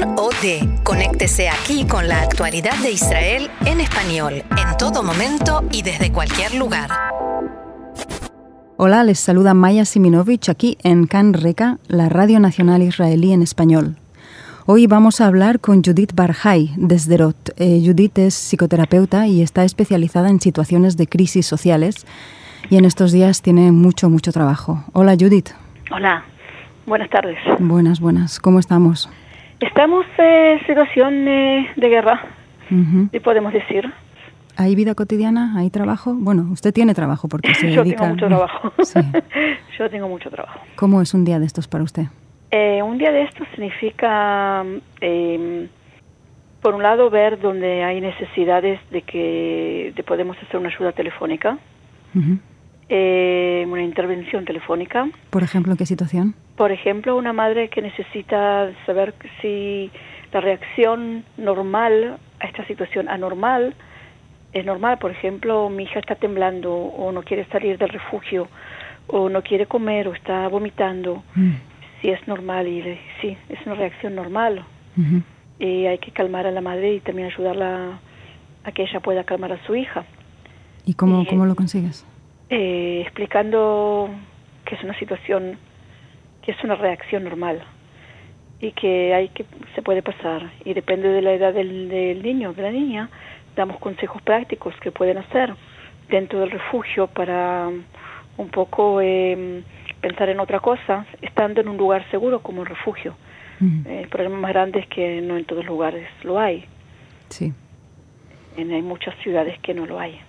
Can OD. Conéctese aquí con la actualidad de Israel en español, en todo momento y desde cualquier lugar. Hola, les saluda Maya Siminovich aquí en Can Reka, la Radio Nacional Israelí en español. Hoy vamos a hablar con Judith Barjay desde Rot. Eh, Judith es psicoterapeuta y está especializada en situaciones de crisis sociales y en estos días tiene mucho, mucho trabajo. Hola Judith. Hola, buenas tardes. Buenas, buenas. ¿Cómo estamos? Estamos en situación eh, de guerra, y podemos decir. ¿Hay vida cotidiana? ¿Hay trabajo? Bueno, usted tiene trabajo porque se Yo dedica... tengo mucho trabajo. Yo tengo mucho trabajo. ¿Cómo es un día de estos para usted? Eh, un día de estos significa, eh, por un lado, ver donde hay necesidades de que de podemos hacer una ayuda telefónica, eh, una intervención telefónica. Por ejemplo, ¿en qué situación? Por ejemplo, una madre que necesita saber si la reacción normal a esta situación anormal es normal. Por ejemplo, mi hija está temblando o no quiere salir del refugio o no quiere comer o está vomitando. Mm. Si es normal y sí, es una reacción normal. Y hay que calmar a la madre y también ayudarla a que ella pueda calmar a su hija. ¿Y cómo, cómo lo consigues? Eh, explicando que es una situación, que es una reacción normal y que hay que se puede pasar. Y depende de la edad del, del niño de la niña damos consejos prácticos que pueden hacer dentro del refugio para un poco eh, pensar en otra cosa estando en un lugar seguro como el refugio. Eh, el problema más grande es que no en todos los lugares lo hay. Sí. En, hay muchas ciudades que no lo hay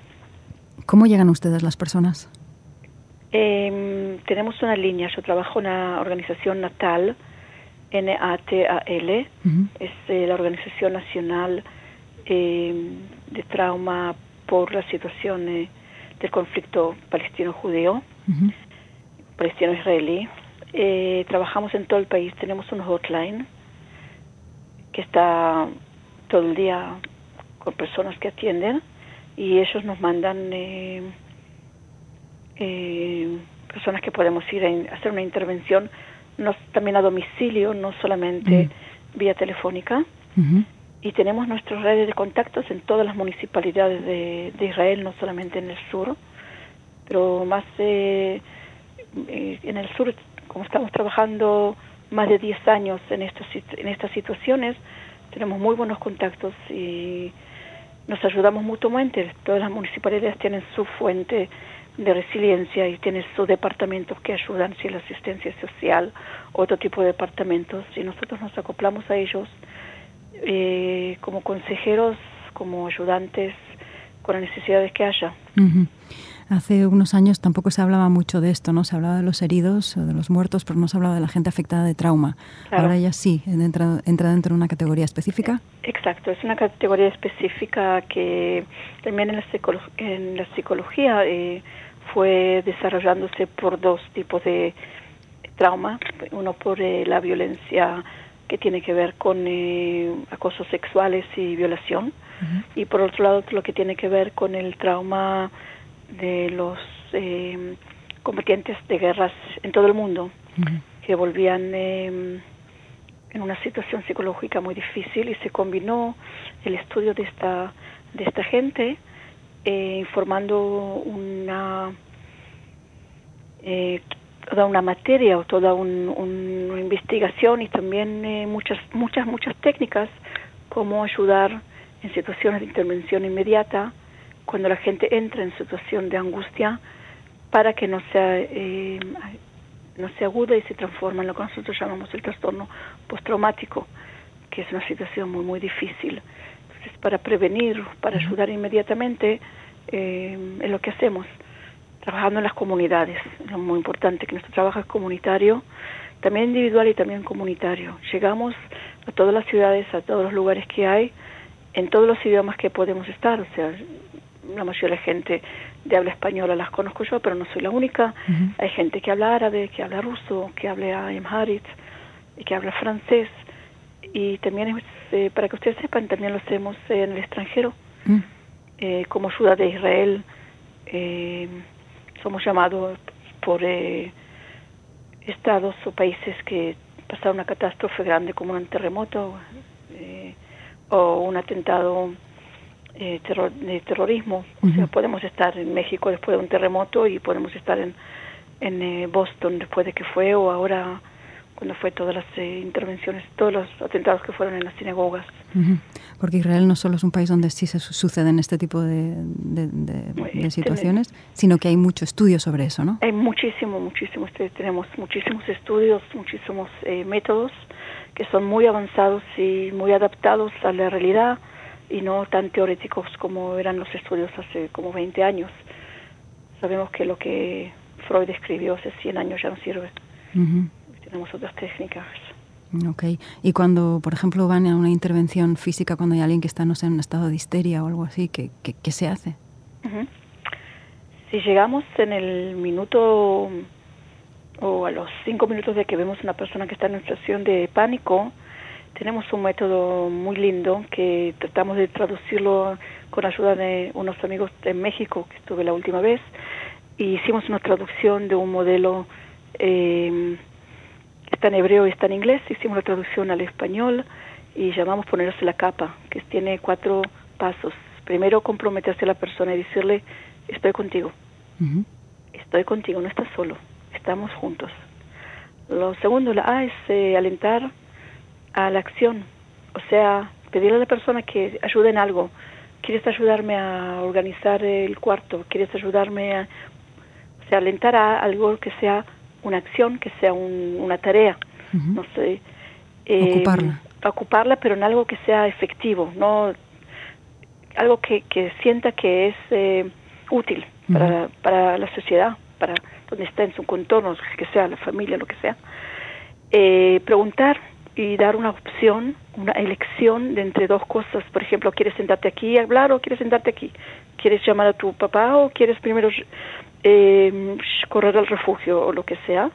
¿Cómo llegan ustedes las personas? Eh, tenemos una línea, yo trabajo en una organización natal, NATAL, es eh, la Organización Nacional eh, de Trauma por la situación del conflicto palestino-judeo, palestino-israelí. Eh, trabajamos en todo el país, tenemos un hotline que está todo el día con personas que atienden y ellos nos mandan eh, eh, personas que podemos ir a hacer una intervención no, también a domicilio, no solamente vía telefónica. Y tenemos nuestras redes de contactos en todas las municipalidades de, de Israel, no solamente en el sur, pero más eh, eh, en el sur, como estamos trabajando más de 10 años en, estos, en estas situaciones, tenemos muy buenos contactos y nos ayudamos mutuamente. Todas las municipalidades tienen su fuente de resiliencia y tienen sus departamentos que ayudan, si la asistencia social, otro tipo de departamentos, y nosotros nos acoplamos a ellos eh, como consejeros, como ayudantes, con las necesidades que haya. Hace unos años tampoco se hablaba mucho de esto, ¿no? Se hablaba de los heridos, o de los muertos, pero no se hablaba de la gente afectada de trauma. Ahora ya sí, entra, entra dentro de una categoría específica. Exacto, es una categoría específica que también en la, psicología, en la psicología eh, fue desarrollándose por dos tipos de trauma. Uno por eh, la violencia que tiene que ver con eh, acosos sexuales y violación. Y por otro lado, lo que tiene que ver con el trauma de los eh, combatientes de guerras en todo el mundo, que volvían eh, en una situación psicológica muy difícil y se combinó el estudio de esta, de esta gente eh, informando una eh, toda una materia o toda un, una investigación y también eh, muchas muchas muchas técnicas como ayudar en situaciones de intervención inmediata cuando la gente entra en situación de angustia para que no sea eh, no se aguda y se transforma en lo que nosotros llamamos el trastorno postraumático que es una situación muy muy difícil entonces para prevenir para ayudar inmediatamente eh, es lo que hacemos trabajando en las comunidades. Es muy importante que nuestro trabajo es comunitario, también individual y también comunitario. Llegamos a todas las ciudades, a todos los lugares que hay, en todos los idiomas que podemos estar. O sea, la mayoría de la gente de habla española las conozco yo, pero no soy la única. Hay gente que habla árabe, que habla ruso, que habla amharic, que habla francés. Y también, eh, para que ustedes sepan, también lo hacemos en el extranjero, eh, como ayuda de Israel. Eh, somos llamados por eh, estados o países que pasar una catástrofe grande como un terremoto o un atentado eh, de terrorismo. O sea, podemos estar en México después de un terremoto y podemos estar en, en eh, Boston después de que fue o ahora cuando fue todas las eh, intervenciones, todos los atentados que fueron en las sinagogas. Porque Israel no solo es un país donde sí se suceden este tipo de, de, situaciones, sino que hay mucho estudio sobre eso, ¿no? Hay muchísimo, muchísimo. Este, tenemos muchísimos estudios, muchísimos eh, métodos que son muy avanzados y muy adaptados a la realidad y no tan teóricos como eran los estudios hace como 20 años. Sabemos que lo que Freud escribió hace 100 años ya no sirve tenemos otras técnicas. Ok. Y cuando, por ejemplo, van a una intervención física, cuando hay alguien que está, no sé, en un estado de histeria o algo así, ¿qué, qué, se hace? Si llegamos en el minuto o a los cinco minutos de que vemos una persona que está en una situación de pánico, tenemos un método muy lindo que tratamos de traducirlo con ayuda de unos amigos de México que estuve la última vez y hicimos una traducción de un modelo eh, está en hebreo y está en inglés, hicimos la traducción al español y llamamos ponerse la capa, que tiene cuatro pasos. Primero, comprometerse a la persona y decirle, estoy contigo, estoy contigo, no estás solo, estamos juntos. Lo segundo, la A es eh, alentar a la acción, o sea, pedirle a la persona que ayude en algo. ¿Quieres ayudarme a organizar el cuarto? ¿Quieres ayudarme a... O sea, alentar a algo que sea una acción, que sea una tarea, no sé. Eh, ocuparla. Ocuparla, pero en algo que sea efectivo, no algo que, que sienta que es eh, útil para, para la sociedad, para donde está en su contorno, que sea la familia, lo que sea. Eh, preguntar y dar una opción, una elección de entre dos cosas. Por ejemplo, ¿quieres sentarte aquí y hablar o quieres sentarte aquí? ¿Quieres llamar a tu papá o quieres primero eh, correr al refugio o lo que sea.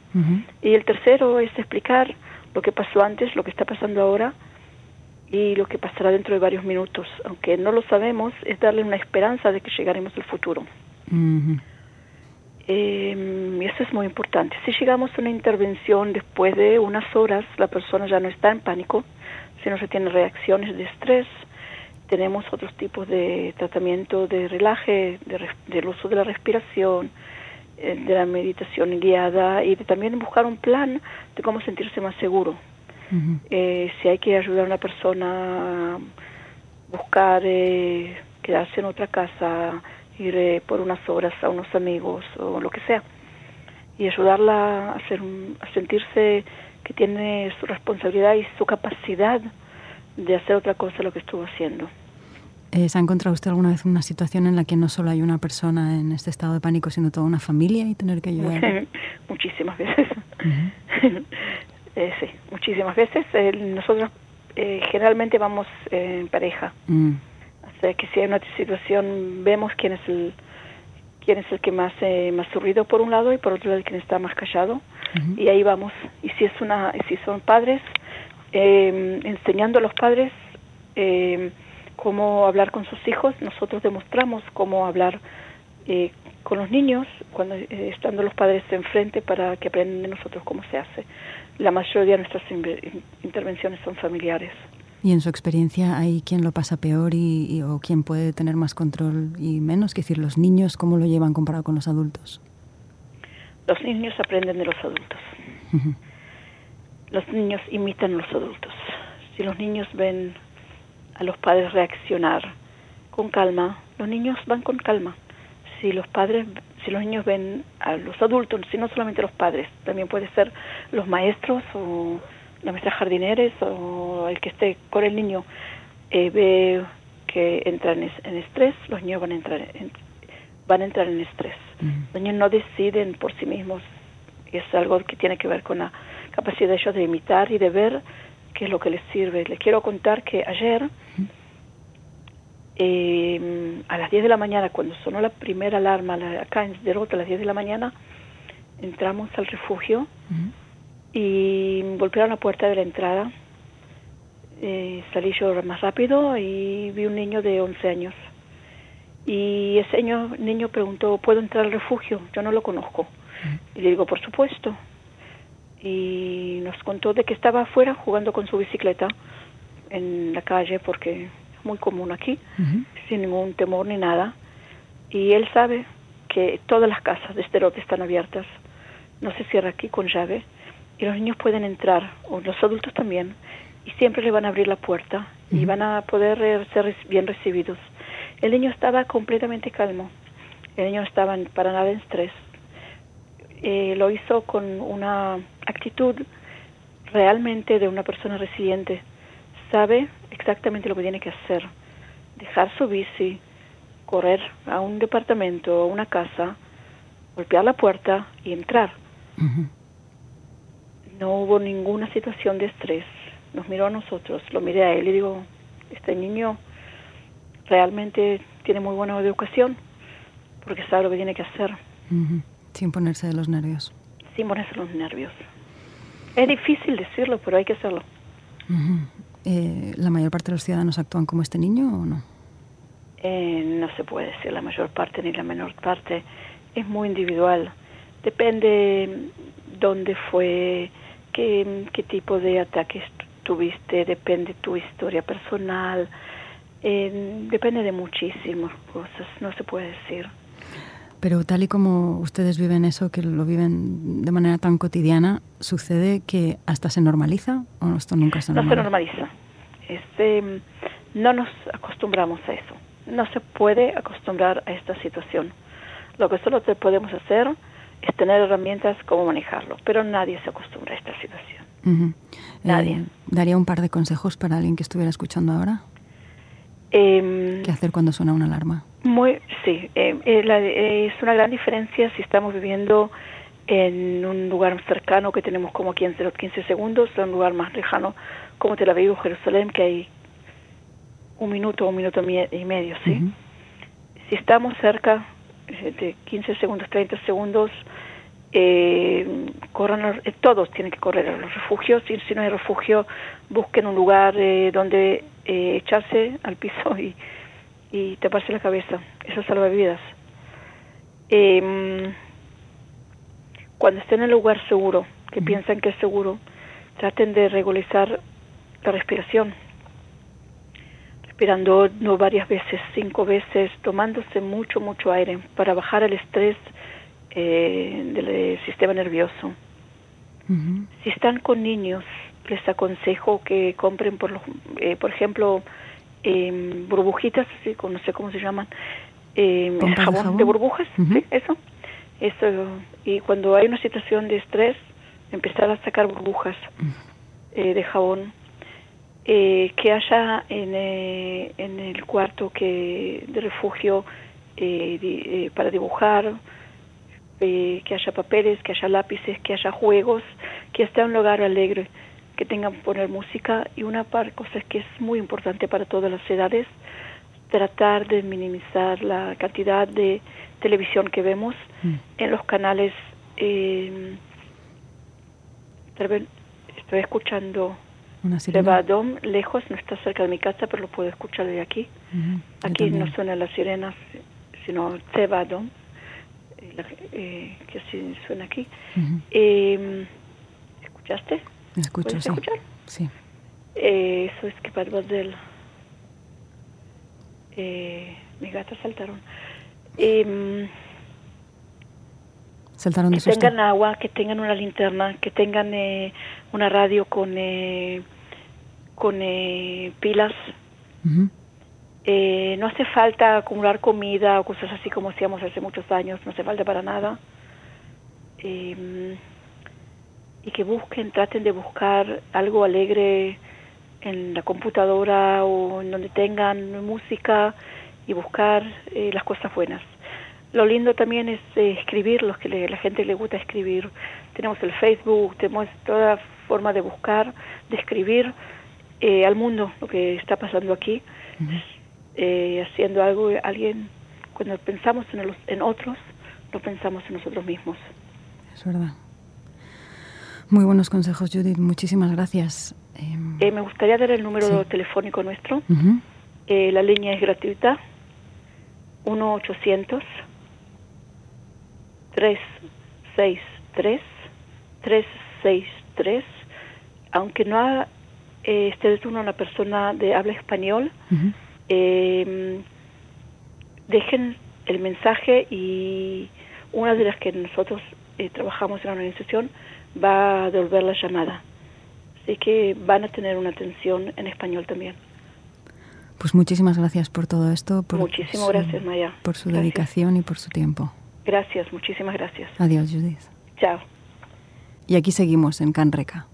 Y el tercero es explicar lo que pasó antes, lo que está pasando ahora y lo que pasará dentro de varios minutos. Aunque no lo sabemos, es darle una esperanza de que llegaremos al futuro. Y eso es muy importante. Si llegamos a una intervención después de unas horas, la persona ya no está en pánico, sino que tiene reacciones de estrés. Tenemos otros tipos de tratamiento de relaje, de, del uso de la respiración, eh, de la meditación guiada y de también buscar un plan de cómo sentirse más seguro. eh, si hay que ayudar a una persona a buscar eh, quedarse en otra casa, ir eh, por unas horas a unos amigos o lo que sea, y ayudarla a, hacer a sentirse que tiene su responsabilidad y su capacidad de hacer otra cosa de lo que estuvo haciendo. Eh, ¿Se ha encontrado usted alguna vez una situación en la que no solo hay una persona en este estado de pánico, sino toda una familia y tener que ayudar? muchísimas veces. Eh, sí, muchísimas veces. nosotros eh, generalmente vamos en pareja. Mm. O sea que si hay una situación, vemos quién es el quién es el que más más ruido por un lado y por otro lado quién está más callado y ahí vamos. Y si es una si son padres, enseñando a los padres eh, cómo hablar con sus hijos, nosotros demostramos cómo hablar eh, con los niños cuando eh, estando los padres enfrente para que aprendan de nosotros cómo se hace. La mayoría de nuestras intervenciones son familiares. ¿Y en su experiencia hay quien lo pasa peor y, o quien puede tener más control y menos? Es decir, los niños, ¿cómo lo llevan comparado con los adultos? Los niños aprenden de los adultos. Los niños imitan a los adultos. Si los niños ven a los padres reaccionar con calma, los niños van con calma. Si los padres, si los niños ven a los adultos, si no solamente los padres, también puede ser los maestros o la maestra jardineres o el que esté con el niño eh, ve que entra en, estrés, los niños van a entrar en, van a entrar en estrés. Los niños no deciden por sí mismos, es algo que tiene que ver con la capacidad de ellos de imitar y de ver qué es lo que les sirve. Les quiero contar que ayer, eh, a las 10 de la mañana, cuando sonó la primera alarma acá en Derota, a las 10 de la mañana, entramos al refugio y golpearon la puerta de la entrada. Eh, salí yo más rápido y vi un niño de 11 años. Y ese niño, niño preguntó, ¿puedo entrar al refugio? Yo no lo conozco. Y le digo, por supuesto y nos contó de que estaba afuera jugando con su bicicleta en la calle porque es muy común aquí, sin ningún temor ni nada. Y él sabe que todas las casas de Esterote están abiertas, no se cierra aquí con llave y los niños pueden entrar, o los adultos también, y siempre le van a abrir la puerta y van a poder ser bien recibidos. El niño estaba completamente calmo, el niño no estaba para nada en estrés. Eh, lo hizo con una actitud realmente de una persona residente. Sabe exactamente lo que tiene que hacer. Dejar su bici, correr a un departamento, a una casa, golpear la puerta y entrar. No hubo ninguna situación de estrés. Nos miró a nosotros, lo miré a él y digo, este niño realmente tiene muy buena educación porque sabe lo que tiene que hacer. Sin ponerse de los nervios. Sin ponerse de los nervios. Es difícil decirlo, pero hay que hacerlo. Eh, ¿La mayor parte de los ciudadanos actúan como este niño o no? Eh, no se puede decir la mayor parte ni la menor parte. Es muy individual. Depende dónde fue, qué, qué tipo de ataques tuviste, depende tu historia personal, eh, depende de muchísimas cosas, no se puede decir. Pero tal y como ustedes viven eso, que lo viven de manera tan cotidiana, ¿sucede que hasta se normaliza o esto nunca se normaliza? No se normaliza. Este, no nos acostumbramos a eso. No se puede acostumbrar a esta situación. Lo que solo podemos hacer es tener herramientas como manejarlo, pero nadie se acostumbra a esta situación. Nadie. Eh, ¿Daría un par de consejos para alguien que estuviera escuchando ahora? Eh, ¿Qué hacer cuando suena una alarma? Muy, sí, eh, eh, es una gran diferencia si estamos viviendo en un lugar cercano que tenemos como 15, 15 segundos, o un lugar más lejano como Tel Aviv o Jerusalén, que hay un minuto un minuto y medio, ¿sí? Si estamos cerca de 15 segundos, 30 segundos, eh, corran, todos tienen que correr a los refugios, y si no hay refugio, busquen un lugar donde echarse al piso y y taparse la cabeza. Eso salva vidas. Em, cuando estén en el lugar seguro, que piensan que es seguro, traten de regularizar la respiración. Respirando no varias veces, cinco veces, tomándose mucho, mucho aire para bajar el estrés eh, del sistema nervioso. Si están con niños, les aconsejo que compren, por, los, eh, por ejemplo, eh, burbujitas, sí, no sé cómo se llaman, eh, jabón, de burbujas, eso. eso. Y cuando hay una situación de estrés, empezar a sacar burbujas eh, de jabón. Eh, que haya en, eh, en el cuarto que de refugio eh, para dibujar, que haya papeles, que haya lápices, que haya juegos, que esté un lugar alegre que tengan poner música y una par cosas que es muy importante para todas las edades tratar de minimizar la cantidad de televisión que vemos mm. en los canales eh, estoy escuchando Levadom lejos no está cerca de mi casa pero lo puedo escuchar de aquí aquí no suenan las sirenas sino Tebadom eh, eh, que así suena aquí eh, ¿escuchaste? escucho, ¿Puedes escuchar? Sí. Eh, eso es que del... Eh, mis gatos saltaron. Saltaron de Que tengan agua, que tengan una linterna, que tengan eh, una radio con eh, con eh, pilas. eh, no hace falta acumular comida o cosas así como hacíamos hace muchos años, no hace falta para nada. Eh, y que busquen, traten de buscar algo alegre en la computadora o en donde tengan música y buscar eh, las cosas buenas. Lo lindo también es eh, escribir, los que la gente le gusta escribir. Tenemos el Facebook, tenemos toda forma de buscar, de escribir eh, al mundo lo que está pasando aquí, haciendo algo, alguien, cuando pensamos en, los, en otros, no pensamos en nosotros mismos. Es verdad. Muy buenos consejos, Judith. Muchísimas gracias. Em, eh, me gustaría dar el número telefónico nuestro. eh, la línea es gratuita. 1-800-363-3000. 263. Aunque no eh, esté de turno una persona de habla español, em, dejen el mensaje y una de las que nosotros eh, trabajamos en la organización va a devolver la llamada. Así que van a tener una atención en español también. Pues muchísimas gracias por todo esto. Por Muchísimas gracias, Maya. Por su dedicación y por su tiempo. Gracias, muchísimas gracias. Adiós, Judith. Chao. Y aquí seguimos en Canreca.